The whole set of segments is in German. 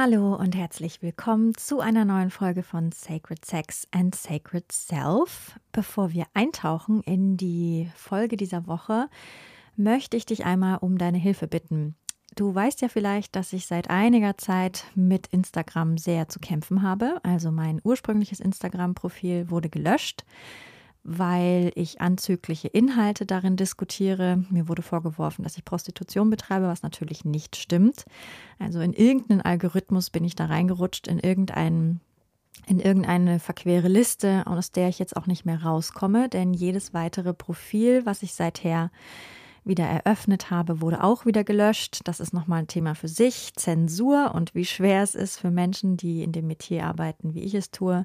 Hallo und herzlich willkommen zu einer neuen Folge von Sacred Sex and Sacred Self. Bevor wir eintauchen in die Folge dieser Woche, möchte ich dich einmal um deine Hilfe bitten. Du weißt ja vielleicht, dass ich seit einiger Zeit mit Instagram sehr zu kämpfen habe. Also mein ursprüngliches Instagram-Profil wurde gelöscht weil ich anzügliche Inhalte darin diskutiere. Mir wurde vorgeworfen, dass ich Prostitution betreibe, was natürlich nicht stimmt. Also in irgendeinen Algorithmus bin ich da reingerutscht, in irgendeinen in irgendeine verquere Liste, aus der ich jetzt auch nicht mehr rauskomme, denn jedes weitere Profil, was ich seither wieder eröffnet habe, wurde auch wieder gelöscht. Das ist nochmal ein Thema für sich. Zensur und wie schwer es ist für Menschen, die in dem Metier arbeiten, wie ich es tue,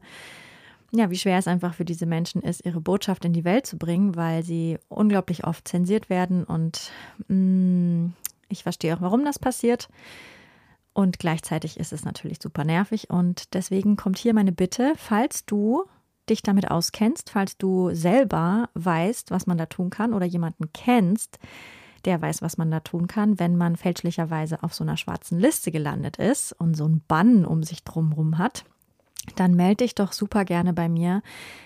ja, wie schwer es einfach für diese Menschen ist, ihre Botschaft in die Welt zu bringen, weil sie unglaublich oft zensiert werden. Und mh, mm, ich verstehe auch, warum das passiert. Und gleichzeitig ist es natürlich super nervig. Und deswegen kommt hier meine Bitte, falls du dich damit auskennst, falls du selber weißt, was man da tun kann oder jemanden kennst, der weiß, was man da tun kann, wenn man fälschlicherweise auf so einer schwarzen Liste gelandet ist und so ein Bann um sich drumherum hat, dann melde dich doch super gerne bei mir.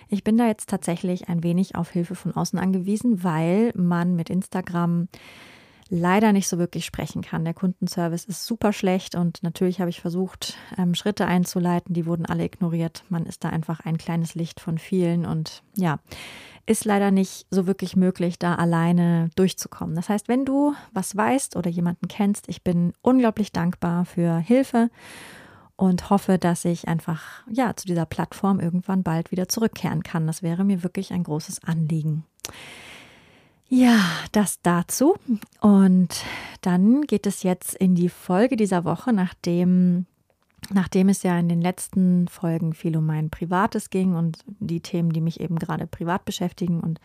Ich bin da jetzt tatsächlich ein wenig auf Hilfe von außen angewiesen, weil man mit Instagram leider nicht so wirklich sprechen kann. Der Kundenservice ist super schlecht und natürlich habe ich versucht, ähm, Schritte einzuleiten, die wurden alle ignoriert. Man ist da einfach ein kleines Licht von vielen und ja, ist leider nicht so wirklich möglich, da alleine durchzukommen. Das heißt, wenn du was weißt oder jemanden kennst, ich bin unglaublich dankbar für Hilfe und hoffe, dass ich einfach ja zu dieser Plattform irgendwann bald wieder zurückkehren kann. Das wäre mir wirklich ein großes Anliegen. Ja, das dazu. Und dann geht es jetzt in die Folge dieser Woche, nachdem Nachdem es ja in den letzten Folgen viel um mein Privates ging und die Themen, die mich eben gerade privat beschäftigen und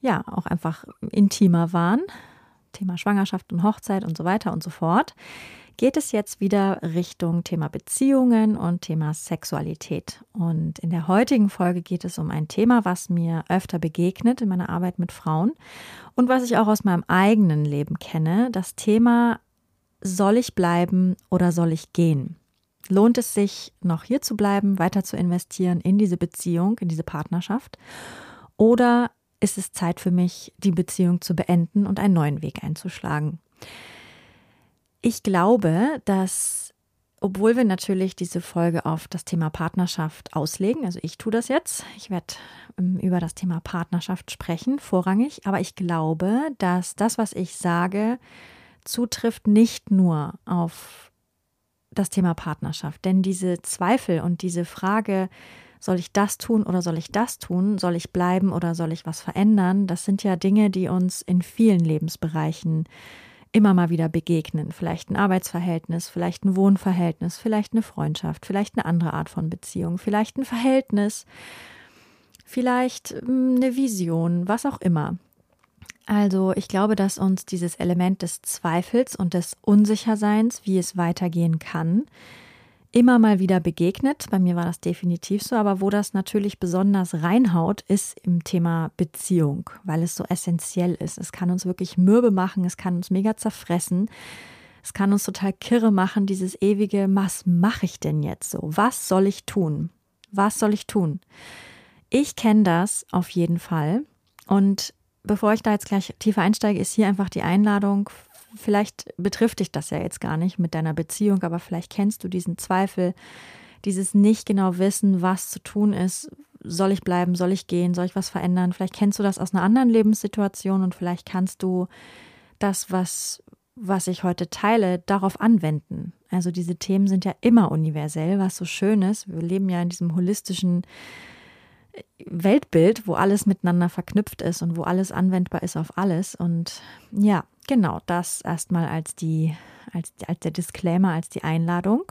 ja, auch einfach intimer waren, Thema Schwangerschaft und Hochzeit und so weiter und so fort, geht es jetzt wieder Richtung Thema Beziehungen und Thema Sexualität. Und in der heutigen Folge geht es um ein Thema, was mir öfter begegnet in meiner Arbeit mit Frauen und was ich auch aus meinem eigenen Leben kenne. Das Thema, soll ich bleiben oder soll ich gehen? Lohnt es sich, noch hier zu bleiben, weiter zu investieren in diese Beziehung, in diese Partnerschaft? Oder ist es Zeit für mich, die Beziehung zu beenden und einen neuen Weg einzuschlagen? Ich glaube, dass, obwohl wir natürlich diese Folge auf das Thema Partnerschaft auslegen, also ich tue das jetzt, ich werde ähm, über das Thema Partnerschaft sprechen, vorrangig, aber ich glaube, dass das, was ich sage, zutrifft nicht nur auf das Thema Partnerschaft, denn diese Zweifel und diese Frage, soll ich das tun oder soll ich das tun? Soll ich bleiben oder soll ich was verändern? Das sind ja Dinge, die uns in vielen Lebensbereichen immer mal wieder begegnen. Vielleicht ein Arbeitsverhältnis, vielleicht ein Wohnverhältnis, vielleicht eine Freundschaft, vielleicht eine andere Art von Beziehung, vielleicht ein Verhältnis, vielleicht hm, eine Vision, was auch immer. Also ich glaube, dass uns dieses Element des Zweifels und des Unsicherseins, wie es weitergehen kann, immer mal wieder begegnet. Bei mir war das definitiv so, aber wo das natürlich besonders reinhaut, ist im Thema Beziehung, weil es so essentiell ist. Es kann uns wirklich mürbe machen, es kann uns mega zerfressen. Es kann uns total kirre machen, dieses ewige, was mache ich denn jetzt so? Was soll ich tun? Was soll ich tun? Ich kenne das auf jeden Fall. Und bevor ich da jetzt gleich tiefer einsteige, ist hier einfach die Einladung vielleicht betrifft dich das ja jetzt gar nicht mit deiner Beziehung, aber vielleicht kennst du diesen Zweifel, dieses nicht genau wissen, was zu tun ist. Soll ich bleiben? Soll ich gehen? Soll ich was verändern? Vielleicht kennst du das aus einer anderen Lebenssituation und vielleicht kannst du das, was, was ich heute teile, darauf anwenden. Also diese Themen sind ja immer universell, was so schön ist. Wir leben ja in diesem holistischen Weltbild, wo alles miteinander verknüpft ist und wo alles anwendbar ist auf alles. Und ja, genau, das erstmal als die, als, als der Disclaimer, als die Einladung.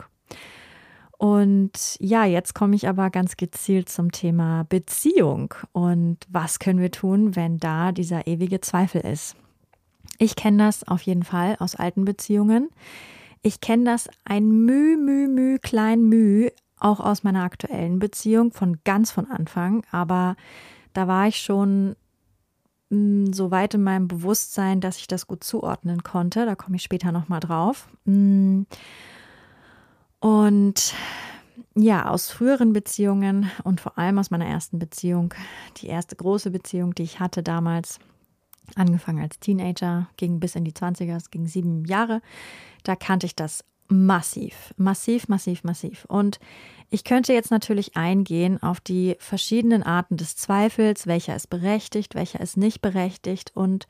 Und ja, jetzt komme ich aber ganz gezielt zum Thema Beziehung und was können wir tun, wenn da dieser ewige Zweifel ist. Ich kenne das auf jeden Fall aus alten Beziehungen. Ich kenne das ein Müh, Müh, Müh, klein Müh auch aus meiner aktuellen Beziehung von ganz von Anfang. Aber da war ich schon so weit in meinem Bewusstsein, dass ich das gut zuordnen konnte. Da komme ich später nochmal drauf. Mm. Und ja, aus früheren Beziehungen und vor allem aus meiner ersten Beziehung, die erste große Beziehung, die ich hatte damals, angefangen als Teenager, ging bis in die 20er, es ging sieben Jahre, da kannte ich das massiv, massiv, massiv, massiv. Und ich könnte jetzt natürlich eingehen auf die verschiedenen Arten des Zweifels, welcher ist berechtigt, welcher ist nicht berechtigt. Und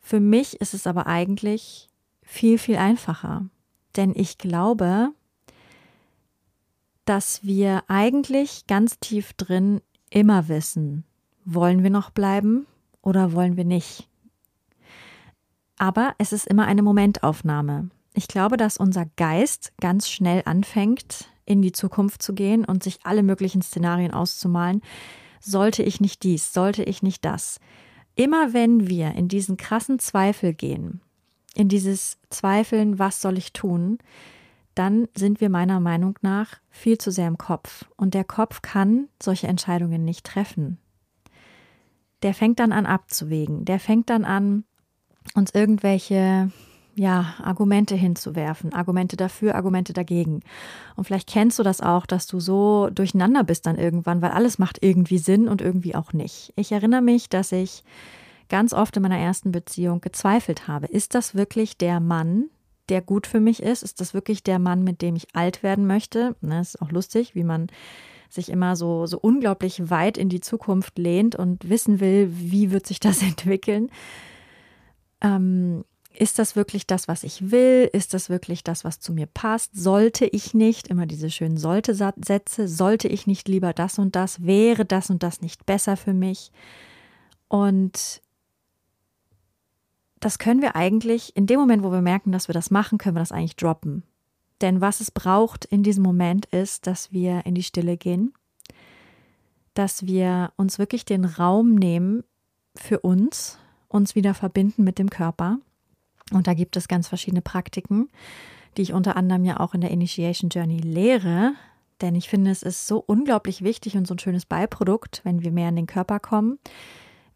für mich ist es aber eigentlich viel, viel einfacher. Denn ich glaube, dass wir eigentlich ganz tief drin immer wissen, wollen wir noch bleiben oder wollen wir nicht. Aber es ist immer eine Momentaufnahme. Ich glaube, dass unser Geist ganz schnell anfängt, in die Zukunft zu gehen und sich alle möglichen Szenarien auszumalen. Sollte ich nicht dies, sollte ich nicht das. Immer wenn wir in diesen krassen Zweifel gehen, in dieses Zweifeln, was soll ich tun, dann sind wir meiner Meinung nach viel zu sehr im Kopf. Und der Kopf kann solche Entscheidungen nicht treffen. Der fängt dann an abzuwägen. Der fängt dann an, uns irgendwelche ja, Argumente hinzuwerfen. Argumente dafür, Argumente dagegen. Und vielleicht kennst du das auch, dass du so durcheinander bist dann irgendwann, weil alles macht irgendwie Sinn und irgendwie auch nicht. Ich erinnere mich, dass ich ganz oft in meiner ersten Beziehung gezweifelt habe. Ist das wirklich der Mann, der gut für mich ist? Ist das wirklich der Mann, mit dem ich alt werden möchte? Das ne, ist auch lustig, wie man sich immer so, so unglaublich weit in die Zukunft lehnt und wissen will, wie wird sich das entwickeln. Ähm, ist das wirklich das, was ich will? Ist das wirklich das, was zu mir passt? Sollte ich nicht, immer diese schönen Sollte-Sätze, sollte ich nicht lieber das und das? Wäre das und das nicht besser für mich? Und das können wir eigentlich, in dem Moment, wo wir merken, dass wir das machen, können wir das eigentlich droppen. Denn was es braucht in diesem Moment ist, dass wir in die Stille gehen, dass wir uns wirklich den Raum nehmen für uns, uns wieder verbinden mit dem Körper. Und da gibt es ganz verschiedene Praktiken, die ich unter anderem ja auch in der Initiation Journey lehre. Denn ich finde, es ist so unglaublich wichtig und so ein schönes Beiprodukt, wenn wir mehr in den Körper kommen,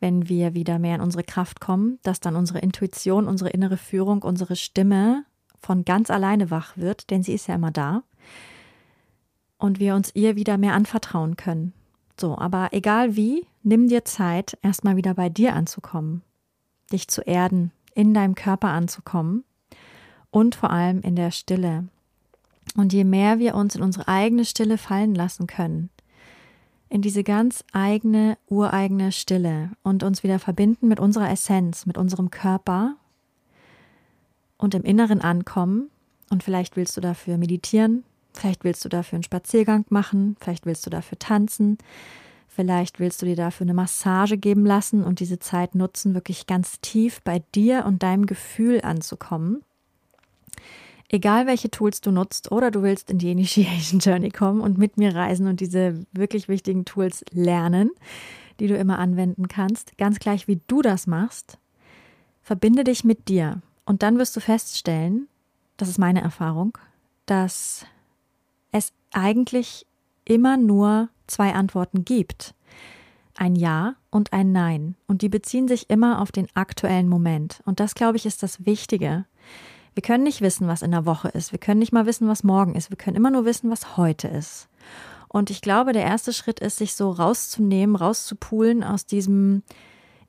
wenn wir wieder mehr in unsere Kraft kommen, dass dann unsere Intuition, unsere innere Führung, unsere Stimme von ganz alleine wach wird, denn sie ist ja immer da. Und wir uns ihr wieder mehr anvertrauen können. So, aber egal wie, nimm dir Zeit, erstmal wieder bei dir anzukommen, dich zu erden, in deinem Körper anzukommen und vor allem in der Stille. Und je mehr wir uns in unsere eigene Stille fallen lassen können, in diese ganz eigene, ureigene Stille und uns wieder verbinden mit unserer Essenz, mit unserem Körper und im Inneren ankommen. Und vielleicht willst du dafür meditieren, vielleicht willst du dafür einen Spaziergang machen, vielleicht willst du dafür tanzen, vielleicht willst du dir dafür eine Massage geben lassen und diese Zeit nutzen, wirklich ganz tief bei dir und deinem Gefühl anzukommen. Egal welche Tools du nutzt oder du willst in die Initiation Journey kommen und mit mir reisen und diese wirklich wichtigen Tools lernen, die du immer anwenden kannst, ganz gleich wie du das machst, verbinde dich mit dir. Und dann wirst du feststellen, das ist meine Erfahrung, dass es eigentlich immer nur zwei Antworten gibt. Ein Ja und ein Nein. Und die beziehen sich immer auf den aktuellen Moment. Und das, glaube ich, ist das Wichtige. Wir können nicht wissen, was in der Woche ist. Wir können nicht mal wissen, was morgen ist. Wir können immer nur wissen, was heute ist. Und ich glaube, der erste Schritt ist, sich so rauszunehmen, rauszupulen aus diesem,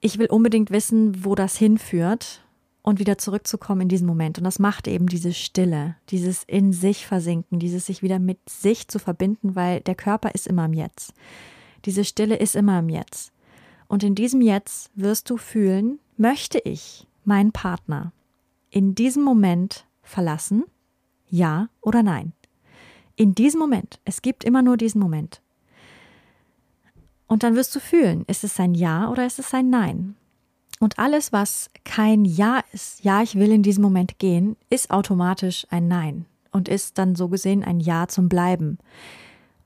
ich will unbedingt wissen, wo das hinführt und wieder zurückzukommen in diesen Moment. Und das macht eben diese Stille, dieses in sich versinken, dieses sich wieder mit sich zu verbinden, weil der Körper ist immer im Jetzt. Diese Stille ist immer im Jetzt. Und in diesem Jetzt wirst du fühlen, möchte ich meinen Partner, in diesem Moment verlassen? Ja oder nein? In diesem Moment. Es gibt immer nur diesen Moment. Und dann wirst du fühlen, ist es ein Ja oder ist es ein Nein? Und alles, was kein Ja ist, ja, ich will in diesem Moment gehen, ist automatisch ein Nein und ist dann so gesehen ein Ja zum Bleiben.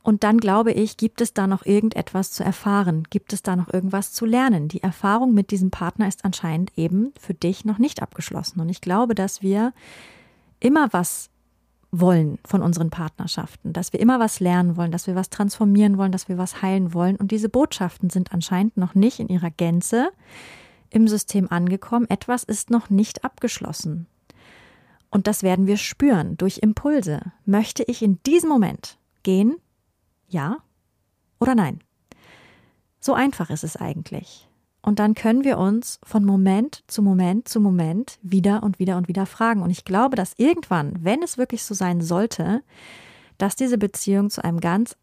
Und dann glaube ich, gibt es da noch irgendetwas zu erfahren? Gibt es da noch irgendwas zu lernen? Die Erfahrung mit diesem Partner ist anscheinend eben für dich noch nicht abgeschlossen. Und ich glaube, dass wir immer was wollen von unseren Partnerschaften, dass wir immer was lernen wollen, dass wir was transformieren wollen, dass wir was heilen wollen. Und diese Botschaften sind anscheinend noch nicht in ihrer Gänze im System angekommen. Etwas ist noch nicht abgeschlossen. Und das werden wir spüren durch Impulse. Möchte ich in diesem Moment gehen? Ja oder nein? So einfach ist es eigentlich. Und dann können wir uns von Moment zu Moment zu Moment wieder und wieder und wieder fragen. Und ich glaube, dass irgendwann, wenn es wirklich so sein sollte, dass diese Beziehung zu einem ganz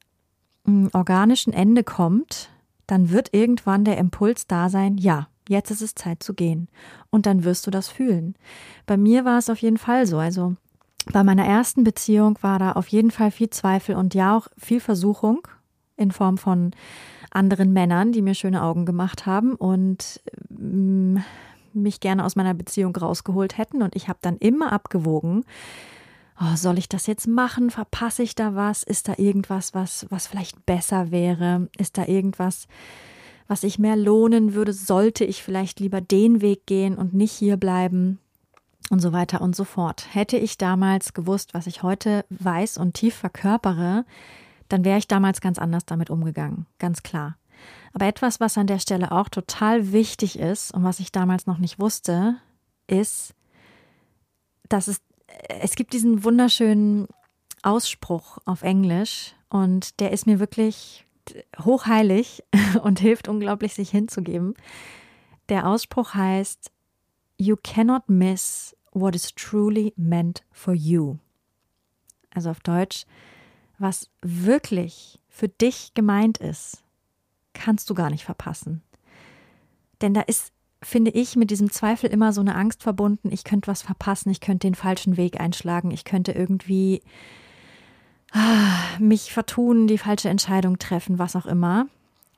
mm, organischen Ende kommt, dann wird irgendwann der Impuls da sein, ja, jetzt ist es Zeit zu gehen. Und dann wirst du das fühlen. Bei mir war es auf jeden Fall so. Also bei meiner ersten Beziehung war da auf jeden Fall viel Zweifel und ja auch viel Versuchung in Form von anderen Männern, die mir schöne Augen gemacht haben und mm, mich gerne aus meiner Beziehung rausgeholt hätten. Und ich habe dann immer abgewogen, oh, soll ich das jetzt machen? Verpasse ich da was? Ist da irgendwas, was, was vielleicht besser wäre? Ist da irgendwas, was ich mehr lohnen würde? Sollte ich vielleicht lieber den Weg gehen und nicht hier bleiben? Und so weiter und so fort. Hätte ich damals gewusst, was ich heute weiß und tief verkörpere, dann wäre ich damals ganz anders damit umgegangen, ganz klar. Aber etwas, was an der Stelle auch total wichtig ist und was ich damals noch nicht wusste, ist, dass es, es gibt diesen wunderschönen Ausspruch auf Englisch und der ist mir wirklich hochheilig und hilft unglaublich, sich hinzugeben. Der Ausspruch heißt, You cannot miss what is truly meant for you. Also auf Deutsch, was wirklich für dich gemeint ist, kannst du gar nicht verpassen. Denn da ist, finde ich, mit diesem Zweifel immer so eine Angst verbunden, ich könnte was verpassen, ich könnte den falschen Weg einschlagen, ich könnte irgendwie mich vertun, die falsche Entscheidung treffen, was auch immer.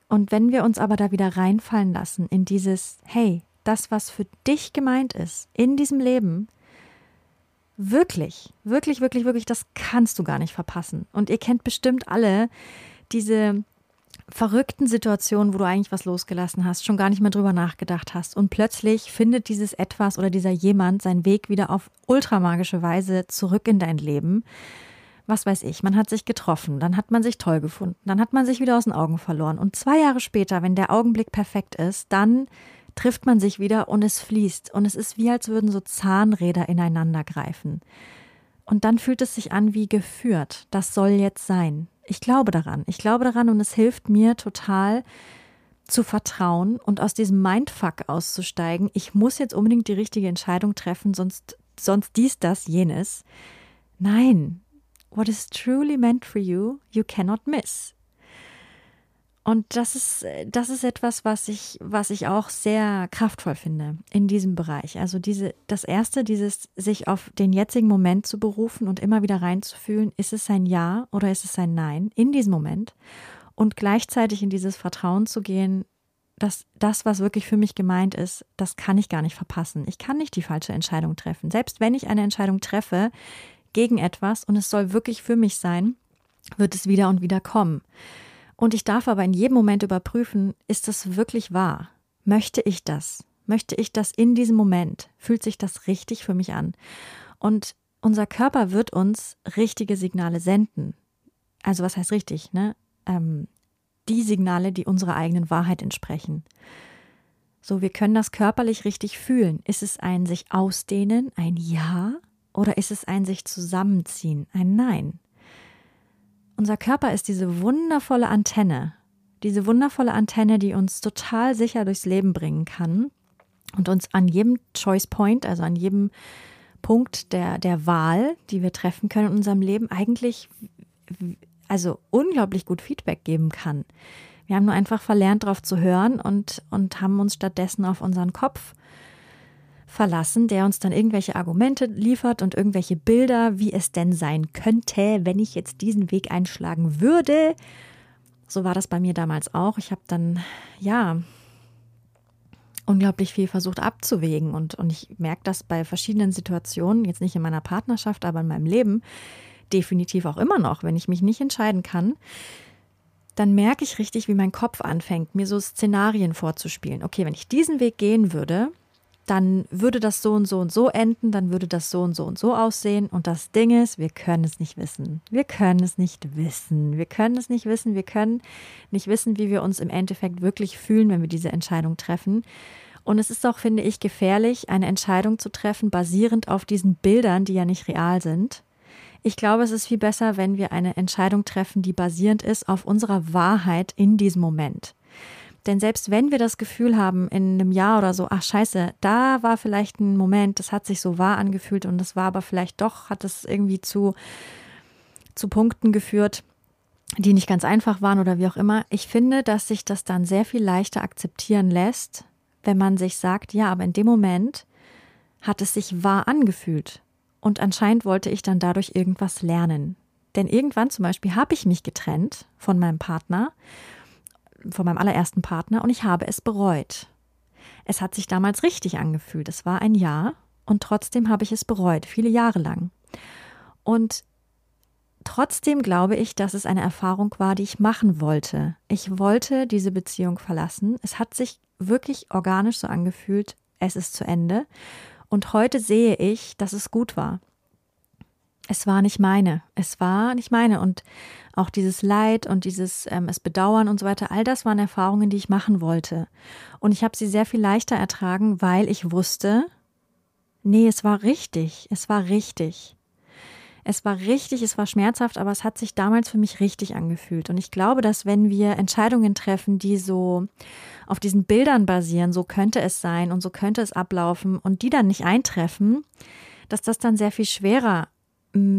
Und wenn wir uns aber da wieder reinfallen lassen in dieses, hey, das, was für dich gemeint ist, in diesem Leben, Wirklich, wirklich, wirklich, wirklich, das kannst du gar nicht verpassen. Und ihr kennt bestimmt alle diese verrückten Situationen, wo du eigentlich was losgelassen hast, schon gar nicht mehr drüber nachgedacht hast und plötzlich findet dieses etwas oder dieser jemand seinen Weg wieder auf ultramagische Weise zurück in dein Leben. Was weiß ich, man hat sich getroffen, dann hat man sich toll gefunden, dann hat man sich wieder aus den Augen verloren und zwei Jahre später, wenn der Augenblick perfekt ist, dann trifft man sich wieder und es fließt. Und es ist wie, als würden so Zahnräder ineinander greifen. Und dann fühlt es sich an wie geführt. Das soll jetzt sein. Ich glaube daran. Ich glaube daran und es hilft mir total zu vertrauen und aus diesem Mindfuck auszusteigen. Ich muss jetzt unbedingt die richtige Entscheidung treffen, sonst, sonst dies, das, jenes. Nein. What is truly meant for you, you cannot miss. Und das ist, das ist etwas, was ich, was ich auch sehr kraftvoll finde in diesem Bereich. Also diese, das erste, dieses sich auf den jetzigen Moment zu berufen und immer wieder reinzufühlen, ist es ein Ja oder ist es ein Nein in diesem Moment? Und gleichzeitig in dieses Vertrauen zu gehen, dass das, was wirklich für mich gemeint ist, das kann ich gar nicht verpassen. Ich kann nicht die falsche Entscheidung treffen. Selbst wenn ich eine Entscheidung treffe gegen etwas und es soll wirklich für mich sein, wird es wieder und wieder kommen. Und ich darf aber in jedem Moment überprüfen, ist das wirklich wahr? Möchte ich das? Möchte ich das in diesem Moment? Fühlt sich das richtig für mich an? Und unser Körper wird uns richtige Signale senden. Also was heißt richtig? Ne? Ähm, die Signale, die unserer eigenen Wahrheit entsprechen. So, wir können das körperlich richtig fühlen. Ist es ein sich ausdehnen, ein Ja? Oder ist es ein sich zusammenziehen, ein Nein? unser Körper ist diese wundervolle Antenne, diese wundervolle Antenne, die uns total sicher durchs Leben bringen kann und uns an jedem Choice Point, also an jedem Punkt der, der Wahl, die wir treffen können in unserem Leben, eigentlich also unglaublich gut Feedback geben kann. Wir haben nur einfach verlernt, darauf zu hören und, und haben uns stattdessen auf unseren Kopf verlassen, der uns dann irgendwelche Argumente liefert und irgendwelche Bilder, wie es denn sein könnte, wenn ich jetzt diesen Weg einschlagen würde. So war das bei mir damals auch. Ich habe dann, ja, unglaublich viel versucht abzuwägen. Und, und ich merke das bei verschiedenen Situationen, jetzt nicht in meiner Partnerschaft, aber in meinem Leben, definitiv auch immer noch, wenn ich mich nicht entscheiden kann, dann merke ich richtig, wie mein Kopf anfängt, mir so Szenarien vorzuspielen. Okay, wenn ich diesen Weg gehen würde, dann würde das so und so und so enden, dann würde das so und so und so aussehen. Und das Ding ist, wir können es nicht wissen. Wir können es nicht wissen. Wir können es nicht wissen. Wir können nicht wissen, wie wir uns im Endeffekt wirklich fühlen, wenn wir diese Entscheidung treffen. Und es ist auch, finde ich, gefährlich, eine Entscheidung zu treffen, basierend auf diesen Bildern, die ja nicht real sind. Ich glaube, es ist viel besser, wenn wir eine Entscheidung treffen, die basierend ist auf unserer Wahrheit in diesem Moment. Denn selbst wenn wir das Gefühl haben in einem Jahr oder so, ach scheiße, da war vielleicht ein Moment, das hat sich so wahr angefühlt und das war aber vielleicht doch, hat es irgendwie zu, zu Punkten geführt, die nicht ganz einfach waren oder wie auch immer. Ich finde, dass sich das dann sehr viel leichter akzeptieren lässt, wenn man sich sagt, ja, aber in dem Moment hat es sich wahr angefühlt. Und anscheinend wollte ich dann dadurch irgendwas lernen. Denn irgendwann zum Beispiel habe ich mich getrennt von meinem Partner von meinem allerersten Partner und ich habe es bereut. Es hat sich damals richtig angefühlt. Es war ein Jahr und trotzdem habe ich es bereut, viele Jahre lang. Und trotzdem glaube ich, dass es eine Erfahrung war, die ich machen wollte. Ich wollte diese Beziehung verlassen. Es hat sich wirklich organisch so angefühlt, es ist zu Ende. Und heute sehe ich, dass es gut war es war nicht meine. Es war nicht meine. Und auch dieses Leid und dieses ähm, es Bedauern und so weiter, all das waren Erfahrungen, die ich machen wollte. Und ich habe sie sehr viel leichter ertragen, weil ich wusste, nee, es war richtig. Es war richtig. Es war richtig, es war schmerzhaft, aber es hat sich damals für mich richtig angefühlt. Und ich glaube, dass wenn wir Entscheidungen treffen, die so auf diesen Bildern basieren, so könnte es sein und so könnte es ablaufen und die dann nicht eintreffen, dass das dann sehr viel schwerer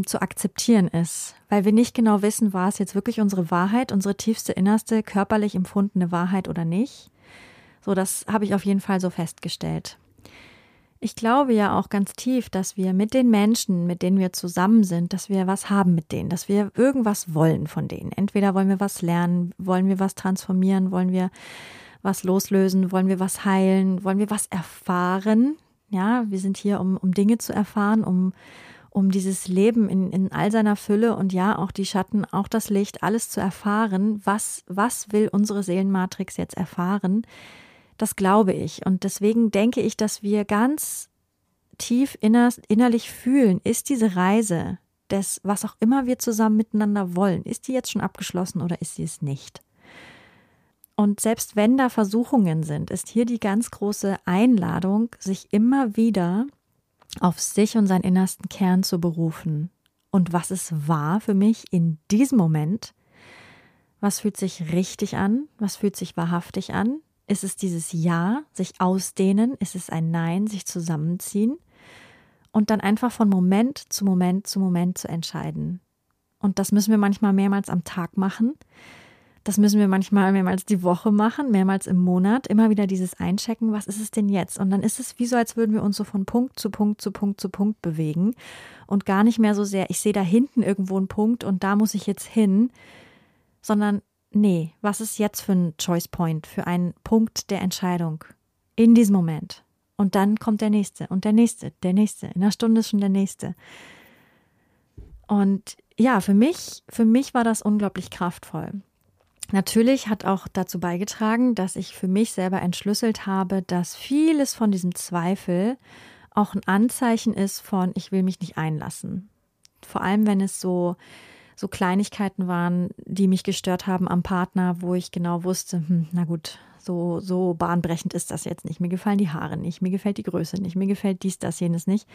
zu akzeptieren ist, weil wir nicht genau wissen, war es jetzt wirklich unsere Wahrheit, unsere tiefste, innerste, körperlich empfundene Wahrheit oder nicht. So, das habe ich auf jeden Fall so festgestellt. Ich glaube ja auch ganz tief, dass wir mit den Menschen, mit denen wir zusammen sind, dass wir was haben mit denen, dass wir irgendwas wollen von denen. Entweder wollen wir was lernen, wollen wir was transformieren, wollen wir was loslösen, wollen wir was heilen, wollen wir was erfahren. Ja, wir sind hier, um, um Dinge zu erfahren, um um dieses Leben in, in all seiner Fülle und ja, auch die Schatten, auch das Licht, alles zu erfahren. Was, was will unsere Seelenmatrix jetzt erfahren? Das glaube ich. Und deswegen denke ich, dass wir ganz tief inner, innerlich fühlen, ist diese Reise des, was auch immer wir zusammen miteinander wollen, ist die jetzt schon abgeschlossen oder ist sie es nicht? Und selbst wenn da Versuchungen sind, ist hier die ganz große Einladung, sich immer wieder auf sich und seinen innersten Kern zu berufen. Und was es war für mich in diesem Moment, was fühlt sich richtig an, was fühlt sich wahrhaftig an? Ist es dieses Ja, sich ausdehnen? Ist es ein Nein, sich zusammenziehen? Und dann einfach von Moment zu Moment zu Moment zu entscheiden. Und das müssen wir manchmal mehrmals am Tag machen. Das müssen wir manchmal mehrmals die Woche machen, mehrmals im Monat, immer wieder dieses Einchecken, was ist es denn jetzt? Und dann ist es wie so, als würden wir uns so von Punkt zu Punkt zu Punkt zu Punkt bewegen und gar nicht mehr so sehr, ich sehe da hinten irgendwo einen Punkt und da muss ich jetzt hin, sondern nee, was ist jetzt für ein Choice Point, für einen Punkt der Entscheidung in diesem Moment? Und dann kommt der nächste und der nächste, der nächste. In einer Stunde ist schon der nächste. Und ja, für mich, für mich war das unglaublich kraftvoll. Natürlich hat auch dazu beigetragen, dass ich für mich selber entschlüsselt habe, dass vieles von diesem Zweifel auch ein Anzeichen ist von, ich will mich nicht einlassen. Vor allem, wenn es so, so Kleinigkeiten waren, die mich gestört haben am Partner, wo ich genau wusste, hm, na gut, so, so bahnbrechend ist das jetzt nicht. Mir gefallen die Haare nicht, mir gefällt die Größe nicht, mir gefällt dies, das, jenes nicht.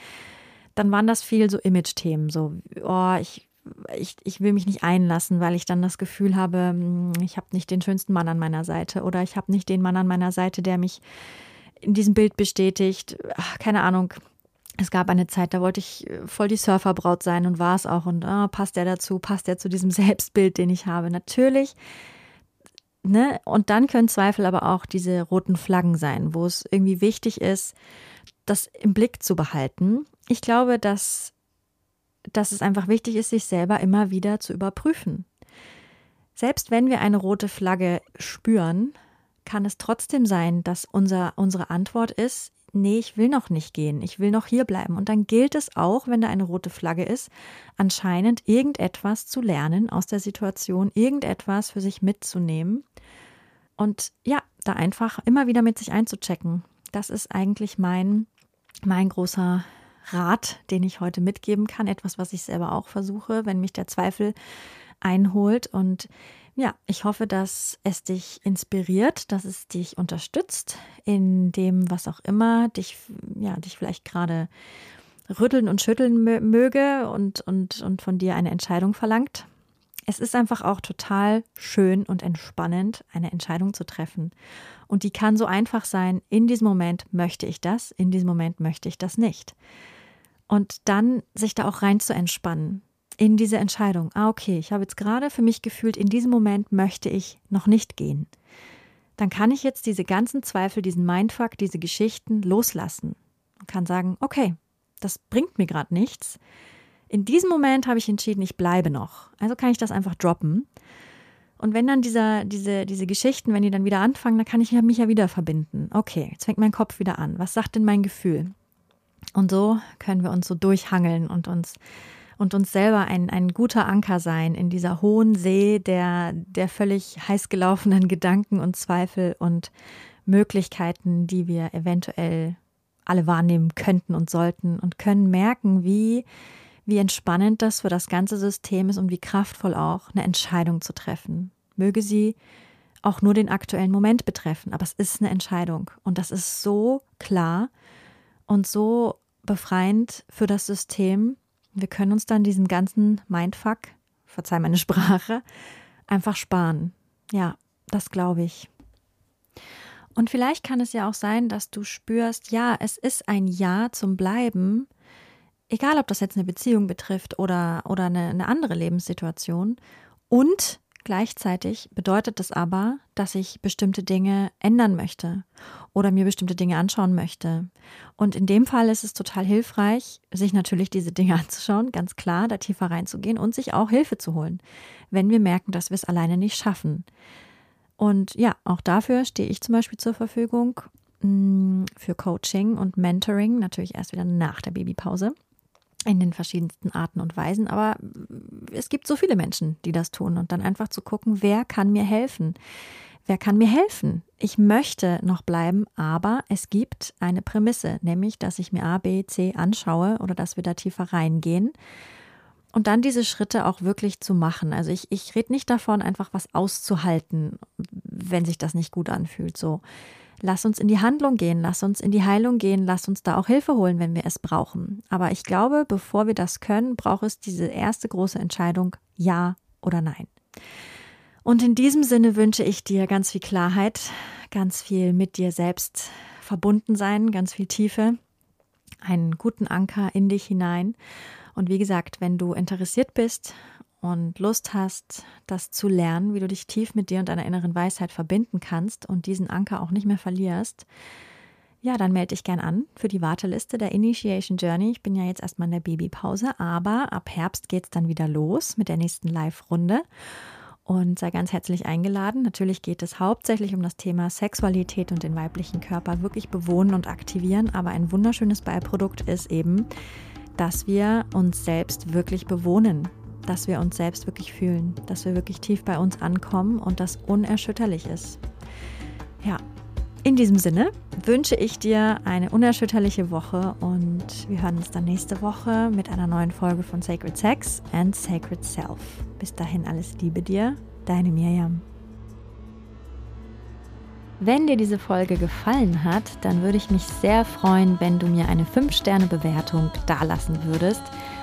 Dann waren das viel so Image-Themen, so, oh, ich ich, ich will mich nicht einlassen, weil ich dann das Gefühl habe, hm, ich habe nicht den schönsten Mann an meiner Seite oder ich habe nicht den Mann an meiner Seite, der mich in diesem Bild bestätigt. Ach, keine Ahnung. Es gab eine Zeit, da wollte ich voll die Surferbraut sein und war es auch. Und oh, passt der dazu? Passt der zu diesem Selbstbild, den ich habe? Natürlich. Ne? Und dann können Zweifel aber auch diese roten Flaggen sein, wo es irgendwie wichtig ist, das im Blick zu behalten. Ich glaube, dass dass es einfach wichtig ist, sich selber immer wieder zu überprüfen. Selbst wenn wir eine rote Flagge spüren, kann es trotzdem sein, dass unser, unsere Antwort ist, nee, ich will noch nicht gehen, ich will noch hier bleiben. Und dann gilt es auch, wenn da eine rote Flagge ist, anscheinend irgendetwas zu lernen aus der Situation, irgendetwas für sich mitzunehmen. Und ja, da einfach immer wieder mit sich einzuchecken. Das ist eigentlich mein, mein großer Rat, den ich heute mitgeben kann. Etwas, was ich selber auch versuche, wenn mich der Zweifel einholt. Und ja, ich hoffe, dass es dich inspiriert, dass es dich unterstützt in dem, was auch immer dich, ja, dich vielleicht gerade rütteln und schütteln möge und, und, und von dir eine Entscheidung verlangt. Es ist einfach auch total schön und entspannend, eine Entscheidung zu treffen. Und die kann so einfach sein, in diesem Moment möchte ich das, in diesem Moment möchte ich das nicht. Und dann sich da auch rein zu entspannen in diese Entscheidung. Ah, okay, ich habe jetzt gerade für mich gefühlt, in diesem Moment möchte ich noch nicht gehen. Dann kann ich jetzt diese ganzen Zweifel, diesen Mindfuck, diese Geschichten loslassen und kann sagen, okay, das bringt mir gerade nichts. In diesem Moment habe ich entschieden, ich bleibe noch. Also kann ich das einfach droppen. Und wenn dann dieser, diese, diese Geschichten, wenn die dann wieder anfangen, dann kann ich mich ja wieder verbinden. Okay, jetzt fängt mein Kopf wieder an. Was sagt denn mein Gefühl? Und so können wir uns so durchhangeln und uns und uns selber ein, ein guter Anker sein in dieser hohen See der, der völlig heiß gelaufenen Gedanken und Zweifel und Möglichkeiten, die wir eventuell alle wahrnehmen könnten und sollten und können merken, wie, wie entspannend das für das ganze System ist und wie kraftvoll auch eine Entscheidung zu treffen. Möge sie auch nur den aktuellen Moment betreffen, aber es ist eine Entscheidung und das ist so klar und so befreiend für das System, wir können uns dann diesen ganzen Mindfuck, verzeih meine Sprache, einfach sparen. Ja, das glaube ich. Und vielleicht kann es ja auch sein, dass du spürst, ja, es ist ein Ja zum Bleiben, egal ob das jetzt eine Beziehung betrifft oder, oder eine, eine andere Lebenssituation. Und Gleichzeitig bedeutet das aber, dass ich bestimmte Dinge ändern möchte oder mir bestimmte Dinge anschauen möchte. Und in dem Fall ist es total hilfreich, sich natürlich diese Dinge anzuschauen, ganz klar, da tiefer reinzugehen und sich auch Hilfe zu holen, wenn wir merken, dass wir es alleine nicht schaffen. Und ja, auch dafür stehe ich zum Beispiel zur Verfügung mm, für Coaching und Mentoring, natürlich erst wieder nach der Babypause in den verschiedensten Arten und Weisen. Aber es gibt so viele Menschen, die das tun. Und dann einfach zu gucken, wer kann mir helfen? Wer kann mir helfen? Ich möchte noch bleiben, aber es gibt eine Prämisse, nämlich, dass ich mir A, B, C anschaue oder dass wir da tiefer reingehen. Und dann diese Schritte auch wirklich zu machen. Also ich, ich rede nicht davon, einfach was auszuhalten, wenn sich das nicht gut anfühlt. So, Lass uns in die Handlung gehen, lass uns in die Heilung gehen, lass uns da auch Hilfe holen, wenn wir es brauchen. Aber ich glaube, bevor wir das können, braucht es diese erste große Entscheidung, ja oder nein. Und in diesem Sinne wünsche ich dir ganz viel Klarheit, ganz viel mit dir selbst verbunden sein, ganz viel Tiefe, einen guten Anker in dich hinein. Und wie gesagt, wenn du interessiert bist und Lust hast, das zu lernen, wie du dich tief mit dir und deiner inneren Weisheit verbinden kannst und diesen Anker auch nicht mehr verlierst, ja, dann melde dich gern an für die Warteliste der Initiation Journey. Ich bin ja jetzt erstmal in der Babypause, aber ab Herbst geht es dann wieder los mit der nächsten Live-Runde und sei ganz herzlich eingeladen. Natürlich geht es hauptsächlich um das Thema Sexualität und den weiblichen Körper wirklich bewohnen und aktivieren, aber ein wunderschönes Beiprodukt ist eben, dass wir uns selbst wirklich bewohnen, dass wir uns selbst wirklich fühlen, dass wir wirklich tief bei uns ankommen und das unerschütterlich ist. Ja, in diesem Sinne wünsche ich dir eine unerschütterliche Woche und wir hören uns dann nächste Woche mit einer neuen Folge von Sacred Sex and Sacred Self. Bis dahin alles Liebe dir, deine Miriam. Wenn dir diese Folge gefallen hat, dann würde ich mich sehr freuen, wenn du mir eine 5-Sterne-Bewertung dalassen würdest